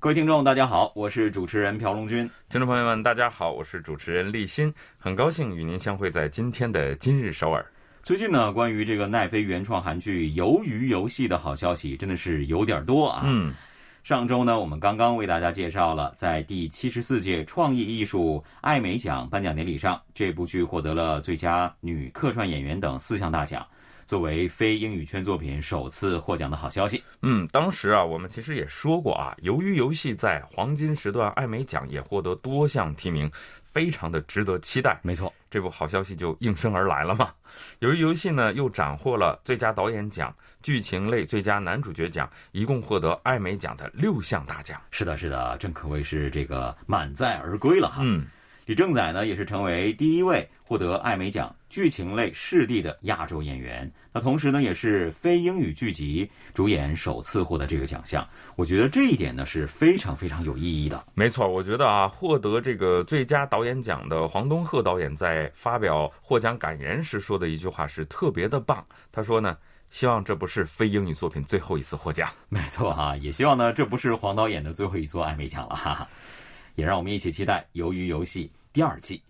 各位听众，大家好，我是主持人朴龙军。听众朋友们，大家好，我是主持人立新，很高兴与您相会在今天的今日首尔。最近呢，关于这个奈飞原创韩剧《鱿鱼游戏》的好消息真的是有点多啊。嗯，上周呢，我们刚刚为大家介绍了，在第七十四届创意艺术艾美奖颁奖典礼上，这部剧获得了最佳女客串演员等四项大奖。作为非英语圈作品首次获奖的好消息。嗯，当时啊，我们其实也说过啊，由于游戏在黄金时段艾美奖也获得多项提名，非常的值得期待。没错，这部好消息就应声而来了嘛。由于游戏呢又斩获了最佳导演奖、剧情类最佳男主角奖，一共获得艾美奖的六项大奖。是的，是的，正可谓是这个满载而归了哈。嗯。李正宰呢，也是成为第一位获得艾美奖剧情类视帝的亚洲演员。那同时呢，也是非英语剧集主演首次获得这个奖项。我觉得这一点呢是非常非常有意义的。没错，我觉得啊，获得这个最佳导演奖的黄东赫导演在发表获奖感言时说的一句话是特别的棒。他说呢，希望这不是非英语作品最后一次获奖。没错哈，也希望呢，这不是黄导演的最后一座艾美奖了哈哈。也让我们一起期待《鱿鱼游戏》第二季。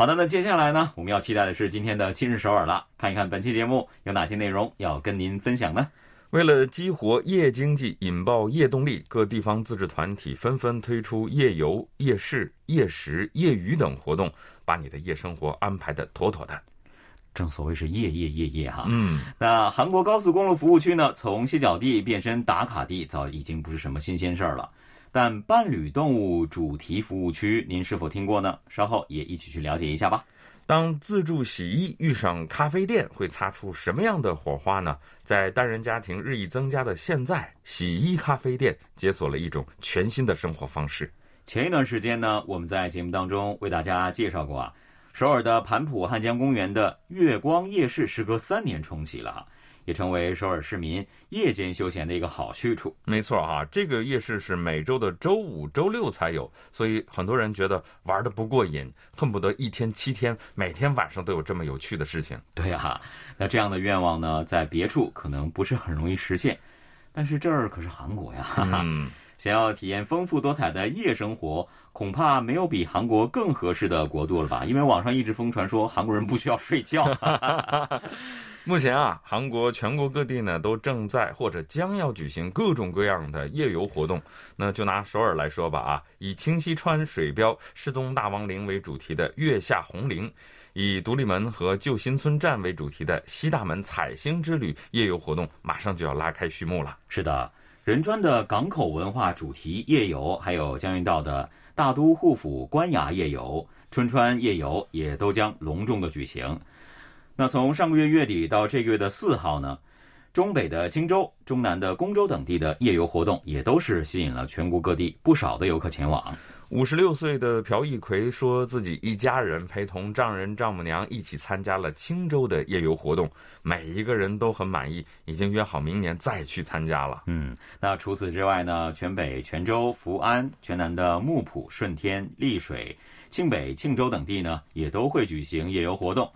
好的，那接下来呢，我们要期待的是今天的《今日首尔》了。看一看本期节目有哪些内容要跟您分享呢？为了激活夜经济、引爆夜动力，各地方自治团体纷纷推出夜游、夜市、夜食、夜娱等活动，把你的夜生活安排的妥妥的。正所谓是夜夜夜夜哈。嗯，那韩国高速公路服务区呢，从歇脚地变身打卡地，早已经不是什么新鲜事儿了。但伴侣动物主题服务区，您是否听过呢？稍后也一起去了解一下吧。当自助洗衣遇上咖啡店，会擦出什么样的火花呢？在单人家庭日益增加的现在，洗衣咖啡店解锁了一种全新的生活方式。前一段时间呢，我们在节目当中为大家介绍过啊，首尔的盘浦汉江公园的月光夜市，时隔三年重启了。也成为首尔市民夜间休闲的一个好去处。没错哈，这个夜市是每周的周五、周六才有，所以很多人觉得玩的不过瘾，恨不得一天七天，每天晚上都有这么有趣的事情。对啊，那这样的愿望呢，在别处可能不是很容易实现，但是这儿可是韩国呀。嗯，想要体验丰富多彩的夜生活，恐怕没有比韩国更合适的国度了吧？因为网上一直疯传说韩国人不需要睡觉。目前啊，韩国全国各地呢都正在或者将要举行各种各样的夜游活动。那就拿首尔来说吧啊，以清溪川水标世宗大王陵为主题的月下红陵，以独立门和旧新村站为主题的西大门彩星之旅夜游活动马上就要拉开序幕了。是的，仁川的港口文化主题夜游，还有江原道的大都护府官衙夜游、春川夜游也都将隆重的举行。那从上个月月底到这个月的四号呢，中北的青州、中南的公州等地的夜游活动也都是吸引了全国各地不少的游客前往。五十六岁的朴义奎说自己一家人陪同丈人丈母娘一起参加了青州的夜游活动，每一个人都很满意，已经约好明年再去参加了。嗯，那除此之外呢，全北泉州、福安、全南的木浦、顺天、丽水、庆北、庆州等地呢，也都会举行夜游活动。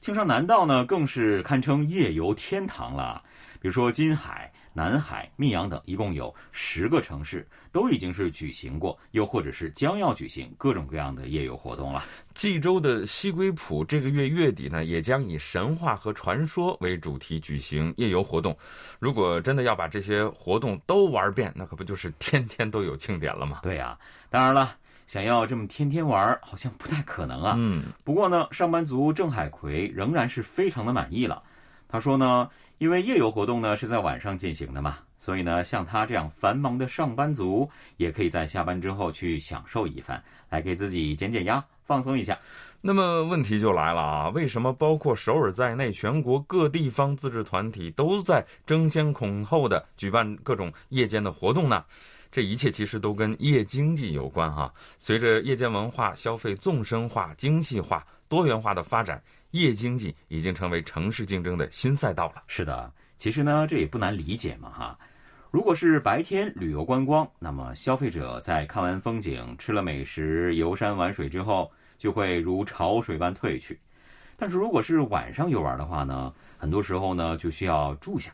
庆尚南道呢，更是堪称夜游天堂了。比如说金海、南海、密阳等，一共有十个城市都已经是举行过，又或者是将要举行各种各样的夜游活动了。济州的西归浦这个月月底呢，也将以神话和传说为主题举行夜游活动。如果真的要把这些活动都玩遍，那可不就是天天都有庆典了吗？对呀，当然了。想要这么天天玩，好像不太可能啊。嗯，不过呢，上班族郑海奎仍然是非常的满意了。他说呢，因为夜游活动呢是在晚上进行的嘛，所以呢，像他这样繁忙的上班族，也可以在下班之后去享受一番，来给自己减减压，放松一下。那么问题就来了啊，为什么包括首尔在内，全国各地方自治团体都在争先恐后的举办各种夜间的活动呢？这一切其实都跟夜经济有关哈。随着夜间文化消费纵深化、精细化、多元化的发展，夜经济已经成为城市竞争的新赛道了。是的，其实呢，这也不难理解嘛哈。如果是白天旅游观光，那么消费者在看完风景、吃了美食、游山玩水之后，就会如潮水般退去。但是如果是晚上游玩的话呢，很多时候呢就需要住下。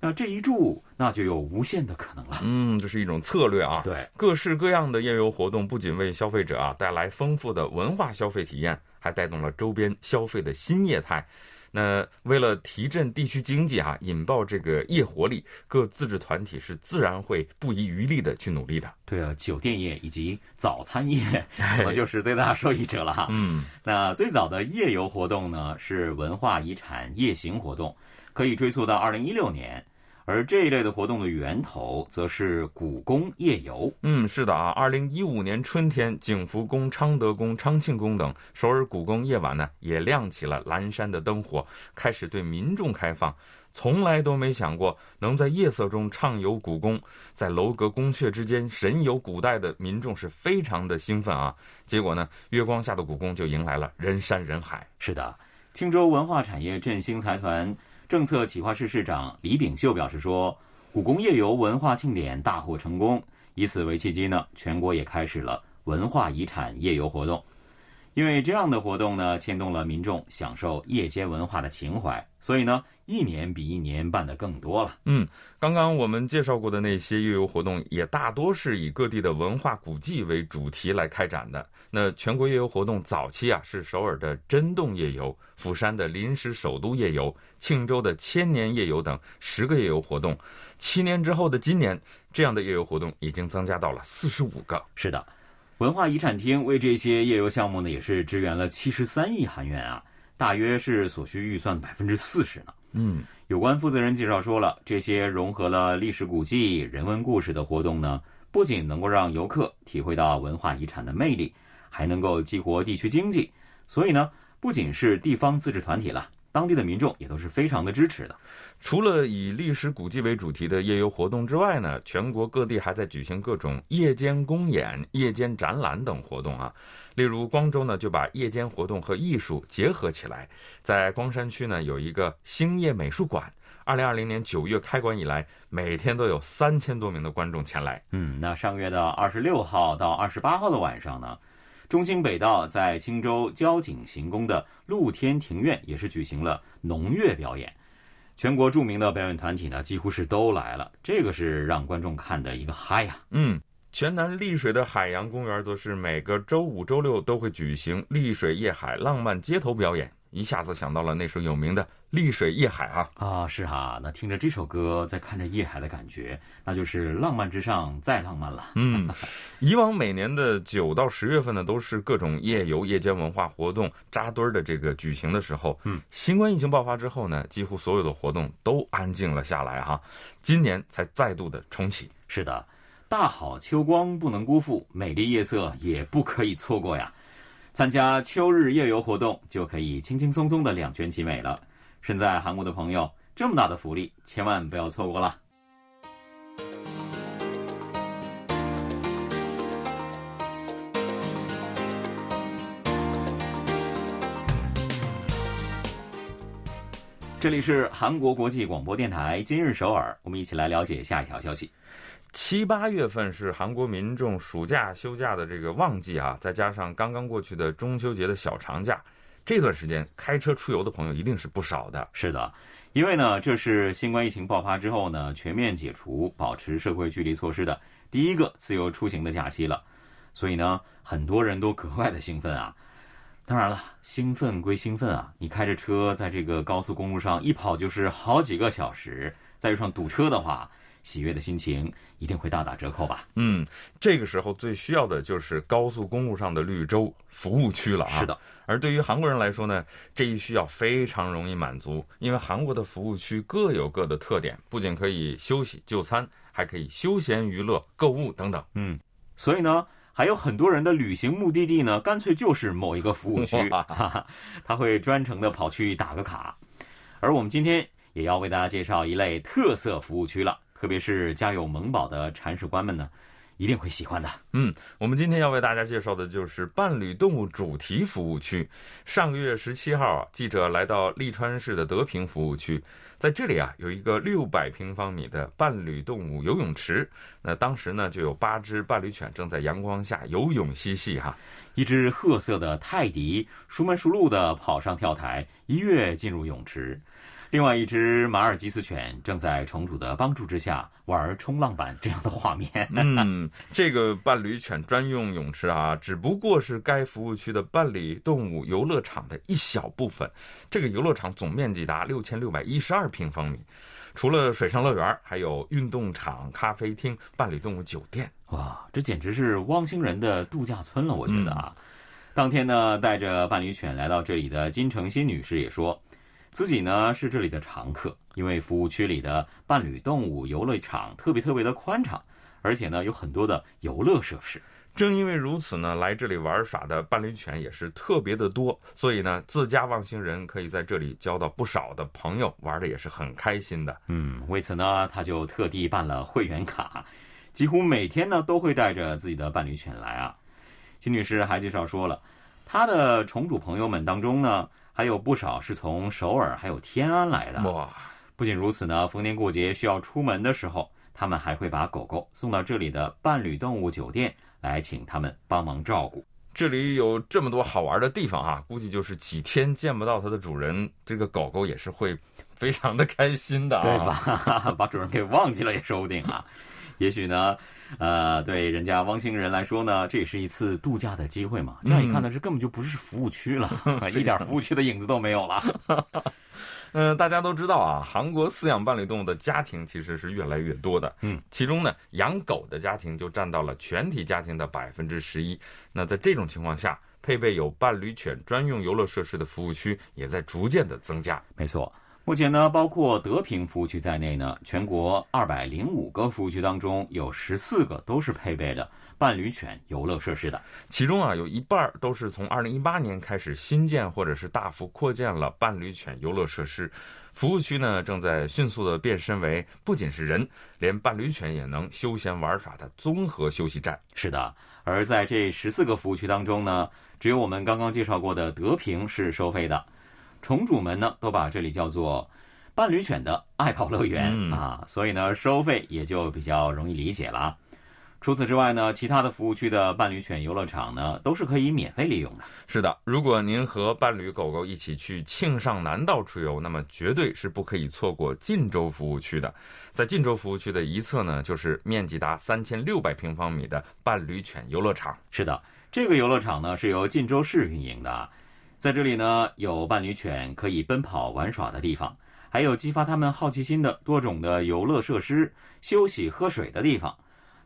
那这一住，那就有无限的可能了。嗯，这是一种策略啊。对，各式各样的夜游活动不仅为消费者啊带来丰富的文化消费体验，还带动了周边消费的新业态。那为了提振地区经济啊，引爆这个夜活力，各自治团体是自然会不遗余力的去努力的。对啊，酒店业以及早餐业，可能就是最大受益者了哈。嗯，那最早的夜游活动呢，是文化遗产夜行活动，可以追溯到二零一六年。而这一类的活动的源头，则是古宫夜游。嗯，是的啊，二零一五年春天，景福宫、昌德宫、昌庆宫等首尔古宫夜晚呢，也亮起了阑珊的灯火，开始对民众开放。从来都没想过能在夜色中畅游古宫，在楼阁宫阙之间神游古代的民众是非常的兴奋啊。结果呢，月光下的故宫就迎来了人山人海。是的，青州文化产业振兴财团。政策企划室室长李炳秀表示说：“故宫夜游文化庆典大获成功，以此为契机呢，全国也开始了文化遗产夜游活动。因为这样的活动呢，牵动了民众享受夜间文化的情怀，所以呢，一年比一年办得更多了。”嗯，刚刚我们介绍过的那些夜游活动，也大多是以各地的文化古迹为主题来开展的。那全国夜游活动早期啊，是首尔的真洞夜游。釜山的临时首都夜游、庆州的千年夜游等十个夜游活动，七年之后的今年，这样的夜游活动已经增加到了四十五个。是的，文化遗产厅为这些夜游项目呢，也是支援了七十三亿韩元啊，大约是所需预算百分之四十呢。嗯，有关负责人介绍说了，这些融合了历史古迹、人文故事的活动呢，不仅能够让游客体会到文化遗产的魅力，还能够激活地区经济，所以呢。不仅是地方自治团体了，当地的民众也都是非常的支持的。除了以历史古迹为主题的夜游活动之外呢，全国各地还在举行各种夜间公演、夜间展览等活动啊。例如光州呢，就把夜间活动和艺术结合起来，在光山区呢有一个星夜美术馆。二零二零年九月开馆以来，每天都有三千多名的观众前来。嗯，那上个月的二十六号到二十八号的晚上呢？中兴北道在青州交警行宫的露天庭院也是举行了农乐表演，全国著名的表演团体呢几乎是都来了，这个是让观众看的一个嗨呀。嗯，全南丽水的海洋公园则是每个周五、周六都会举行丽水夜海浪漫街头表演。一下子想到了那首有名的《丽水夜海》啊啊是哈，那听着这首歌，再看着夜海的感觉，那就是浪漫之上再浪漫了。嗯，以往每年的九到十月份呢，都是各种夜游、夜间文化活动扎堆儿的这个举行的时候。嗯，新冠疫情爆发之后呢，几乎所有的活动都安静了下来哈，今年才再度的重启。是的，大好秋光不能辜负，美丽夜色也不可以错过呀。参加秋日夜游活动就可以轻轻松松的两全其美了。身在韩国的朋友，这么大的福利，千万不要错过了。这里是韩国国际广播电台今日首尔，我们一起来了解下一条消息。七八月份是韩国民众暑假休假的这个旺季啊，再加上刚刚过去的中秋节的小长假，这段时间开车出游的朋友一定是不少的。是的，因为呢，这是新冠疫情爆发之后呢，全面解除保持社会距离措施的第一个自由出行的假期了，所以呢，很多人都格外的兴奋啊。当然了，兴奋归兴奋啊，你开着车在这个高速公路上一跑就是好几个小时，再遇上堵车的话。喜悦的心情一定会大打折扣吧？嗯，这个时候最需要的就是高速公路上的绿洲服务区了啊！是的，而对于韩国人来说呢，这一需要非常容易满足，因为韩国的服务区各有各的特点，不仅可以休息就餐，还可以休闲娱乐、购物等等。嗯，所以呢，还有很多人的旅行目的地呢，干脆就是某一个服务区，他会专程的跑去打个卡。而我们今天也要为大家介绍一类特色服务区了。特别是家有萌宝的铲屎官们呢，一定会喜欢的。嗯，我们今天要为大家介绍的就是伴侣动物主题服务区。上个月十七号啊，记者来到利川市的德平服务区，在这里啊有一个六百平方米的伴侣动物游泳池。那当时呢就有八只伴侣犬正在阳光下游泳嬉戏哈。一只褐色的泰迪熟门熟路的跑上跳台，一跃进入泳池。另外一只马尔济斯犬正在宠主的帮助之下玩冲浪板，这样的画面。嗯，这个伴侣犬专用泳池啊，只不过是该服务区的伴侣动物游乐场的一小部分。这个游乐场总面积达六千六百一十二平方米，除了水上乐园，还有运动场、咖啡厅、伴侣动物酒店。哇，这简直是汪星人的度假村了！我觉得啊，当天呢，带着伴侣犬来到这里的金成新女士也说。自己呢是这里的常客，因为服务区里的伴侣动物游乐场特别特别的宽敞，而且呢有很多的游乐设施。正因为如此呢，来这里玩耍的伴侣犬也是特别的多，所以呢，自家望星人可以在这里交到不少的朋友，玩的也是很开心的。嗯，为此呢，他就特地办了会员卡，几乎每天呢都会带着自己的伴侣犬来啊。金女士还介绍说了，她的宠主朋友们当中呢。还有不少是从首尔还有天安来的哇！不仅如此呢，逢年过节需要出门的时候，他们还会把狗狗送到这里的伴侣动物酒店来，请他们帮忙照顾。这里有这么多好玩的地方啊，估计就是几天见不到它的主人，这个狗狗也是会非常的开心的，对吧？把主人给忘记了也说不定啊。也许呢，呃，对人家汪星人来说呢，这也是一次度假的机会嘛。这样一看呢，这根本就不是服务区了，一点服务区的影子都没有了。嗯，大家都知道啊，韩国饲养伴侣动物的家庭其实是越来越多的。嗯，其中呢，养狗的家庭就占到了全体家庭的百分之十一。那在这种情况下，配备有伴侣犬专用游乐设施的服务区也在逐渐的增加。没错。目前呢，包括德平服务区在内呢，全国二百零五个服务区当中，有十四个都是配备的伴侣犬游乐设施的。其中啊，有一半都是从二零一八年开始新建或者是大幅扩建了伴侣犬游乐设施。服务区呢，正在迅速的变身为不仅是人，连伴侣犬也能休闲玩耍的综合休息站。是的，而在这十四个服务区当中呢，只有我们刚刚介绍过的德平是收费的。宠主们呢，都把这里叫做“伴侣犬的爱跑乐园”啊，所以呢，收费也就比较容易理解了。除此之外呢，其他的服务区的伴侣犬游乐场呢，都是可以免费利用的。是的，如果您和伴侣狗狗一起去庆尚南道出游，那么绝对是不可以错过晋州服务区的。在晋州服务区的一侧呢，就是面积达三千六百平方米的伴侣犬游乐场。是的，这个游乐场呢是由晋州市运营的。在这里呢，有伴侣犬可以奔跑玩耍的地方，还有激发他们好奇心的多种的游乐设施、休息喝水的地方。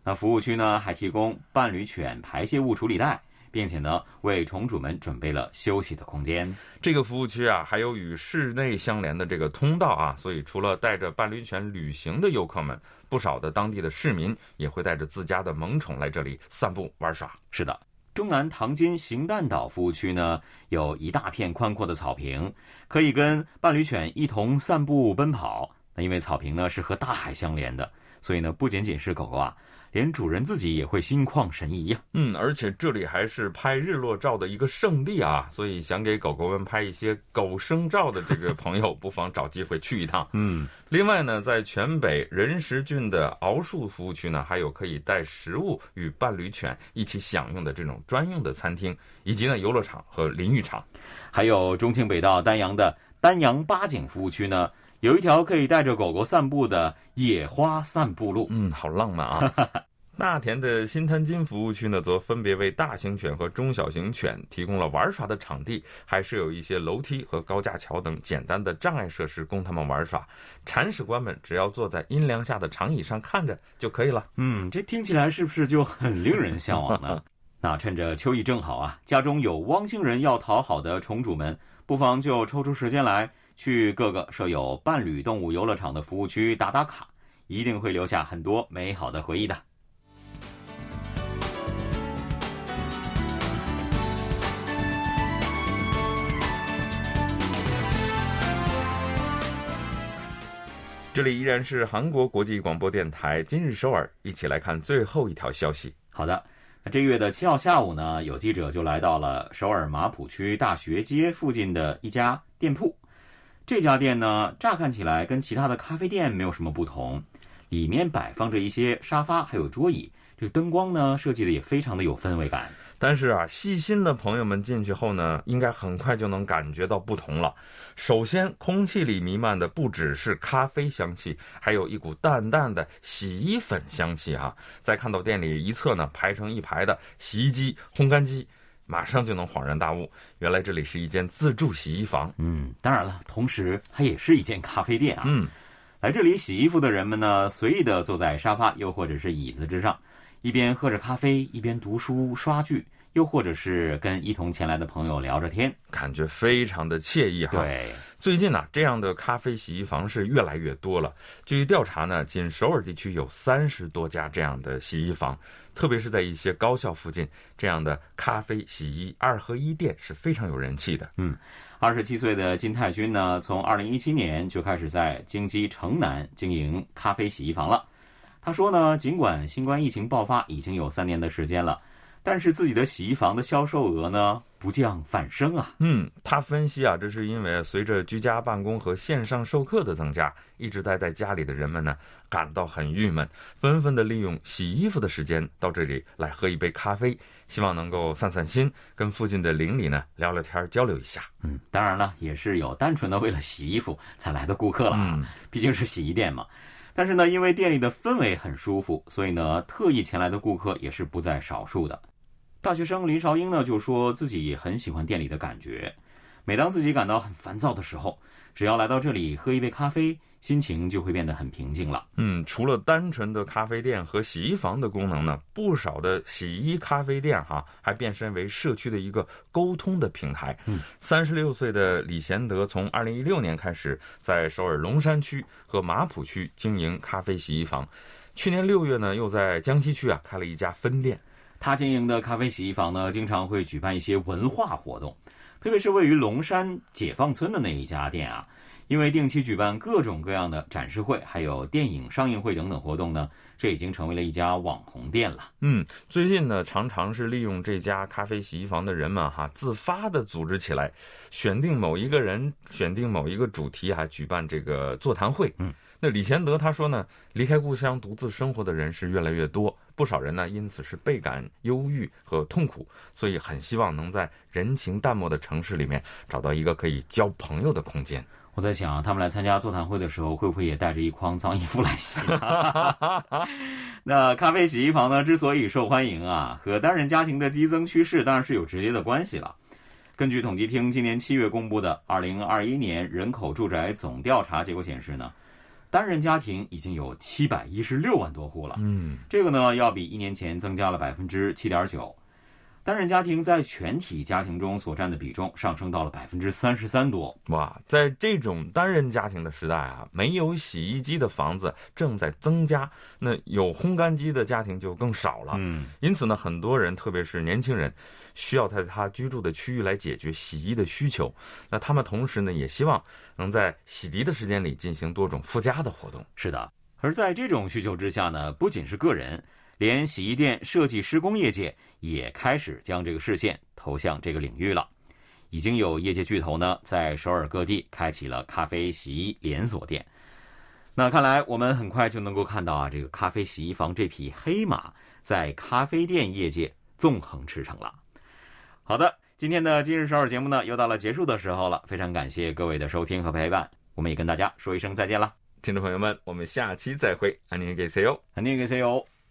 那服务区呢，还提供伴侣犬排泄物处理袋，并且呢，为宠主们准备了休息的空间。这个服务区啊，还有与室内相连的这个通道啊，所以除了带着伴侣犬旅行的游客们，不少的当地的市民也会带着自家的萌宠来这里散步玩耍。是的。中南唐津行弹岛服务区呢，有一大片宽阔的草坪，可以跟伴侣犬一同散步奔跑。那因为草坪呢是和大海相连的，所以呢不仅仅是狗狗啊。连主人自己也会心旷神怡呀。嗯，而且这里还是拍日落照的一个圣地啊，所以想给狗狗们拍一些狗生照的这个朋友，不妨找机会去一趟。嗯，另外呢，在全北仁石郡的敖树服务区呢，还有可以带食物与伴侣犬一起享用的这种专用的餐厅，以及呢游乐场和淋浴场。还有中清北道丹阳的丹阳八景服务区呢。有一条可以带着狗狗散步的野花散步路，嗯，好浪漫啊！大田的新滩金服务区呢，则分别为大型犬和中小型犬提供了玩耍的场地，还设有一些楼梯和高架桥等简单的障碍设施供它们玩耍。铲屎官们只要坐在阴凉下的长椅上看着就可以了。嗯，这听起来是不是就很令人向往呢？那趁着秋意正好啊，家中有汪星人要讨好的宠主们，不妨就抽出时间来。去各个设有伴侣动物游乐场的服务区打打卡，一定会留下很多美好的回忆的。这里依然是韩国国际广播电台今日首尔，一起来看最后一条消息。好的，那这月的七号下午呢，有记者就来到了首尔马浦区大学街附近的一家店铺。这家店呢，乍看起来跟其他的咖啡店没有什么不同，里面摆放着一些沙发还有桌椅，这灯光呢设计的也非常的有氛围感。但是啊，细心的朋友们进去后呢，应该很快就能感觉到不同了。首先，空气里弥漫的不只是咖啡香气，还有一股淡淡的洗衣粉香气啊！再看到店里一侧呢，排成一排的洗衣机、烘干机，马上就能恍然大悟，原来这里是一间自助洗衣房。嗯，当然了，同时它也是一间咖啡店啊。嗯，来这里洗衣服的人们呢，随意的坐在沙发又或者是椅子之上。一边喝着咖啡，一边读书刷剧，又或者是跟一同前来的朋友聊着天，感觉非常的惬意哈。对，最近呢，这样的咖啡洗衣房是越来越多了。据调查呢，仅首尔地区有三十多家这样的洗衣房，特别是在一些高校附近，这样的咖啡洗衣二合一店是非常有人气的。嗯，二十七岁的金泰君呢，从二零一七年就开始在京畿城南经营咖啡洗衣房了。他说呢，尽管新冠疫情爆发已经有三年的时间了，但是自己的洗衣房的销售额呢不降反升啊。嗯，他分析啊，这是因为随着居家办公和线上授课的增加，一直待在家里的人们呢感到很郁闷，纷纷的利用洗衣服的时间到这里来喝一杯咖啡，希望能够散散心，跟附近的邻里呢聊聊天，交流一下。嗯，当然了，也是有单纯的为了洗衣服才来的顾客了啊，毕竟是洗衣店嘛。但是呢，因为店里的氛围很舒服，所以呢，特意前来的顾客也是不在少数的。大学生林韶英呢，就说自己很喜欢店里的感觉，每当自己感到很烦躁的时候，只要来到这里喝一杯咖啡。心情就会变得很平静了。嗯，除了单纯的咖啡店和洗衣房的功能呢，不少的洗衣咖啡店哈还变身为社区的一个沟通的平台。嗯，三十六岁的李贤德从二零一六年开始在首尔龙山区和马浦区经营咖啡洗衣房，去年六月呢又在江西区啊开了一家分店。他经营的咖啡洗衣房呢，经常会举办一些文化活动，特别是位于龙山解放村的那一家店啊。因为定期举办各种各样的展示会，还有电影上映会等等活动呢，这已经成为了一家网红店了。嗯，最近呢，常常是利用这家咖啡洗衣房的人们哈，自发的组织起来，选定某一个人，选定某一个主题啊，举办这个座谈会。嗯，那李贤德他说呢，离开故乡独自生活的人是越来越多，不少人呢因此是倍感忧郁和痛苦，所以很希望能在人情淡漠的城市里面找到一个可以交朋友的空间。我在想，他们来参加座谈会的时候，会不会也带着一筐脏衣服来洗？那咖啡洗衣房呢？之所以受欢迎啊，和单人家庭的激增趋势当然是有直接的关系了。根据统计厅今年七月公布的二零二一年人口住宅总调查结果显示呢，单人家庭已经有七百一十六万多户了。嗯，这个呢，要比一年前增加了百分之七点九。单人家庭在全体家庭中所占的比重上升到了百分之三十三多。哇，在这种单人家庭的时代啊，没有洗衣机的房子正在增加，那有烘干机的家庭就更少了。嗯，因此呢，很多人，特别是年轻人，需要在他居住的区域来解决洗衣的需求。那他们同时呢，也希望能在洗涤的时间里进行多种附加的活动。是的，而在这种需求之下呢，不仅是个人。连洗衣店设计施工业界也开始将这个视线投向这个领域了，已经有业界巨头呢在首尔各地开启了咖啡洗衣连锁店。那看来我们很快就能够看到啊，这个咖啡洗衣房这匹黑马在咖啡店业界纵横驰骋了。好的，今天的今日首尔节目呢又到了结束的时候了，非常感谢各位的收听和陪伴，我们也跟大家说一声再见了，听众朋友们，我们下期再会，安宁给 C O，安宁给 C O。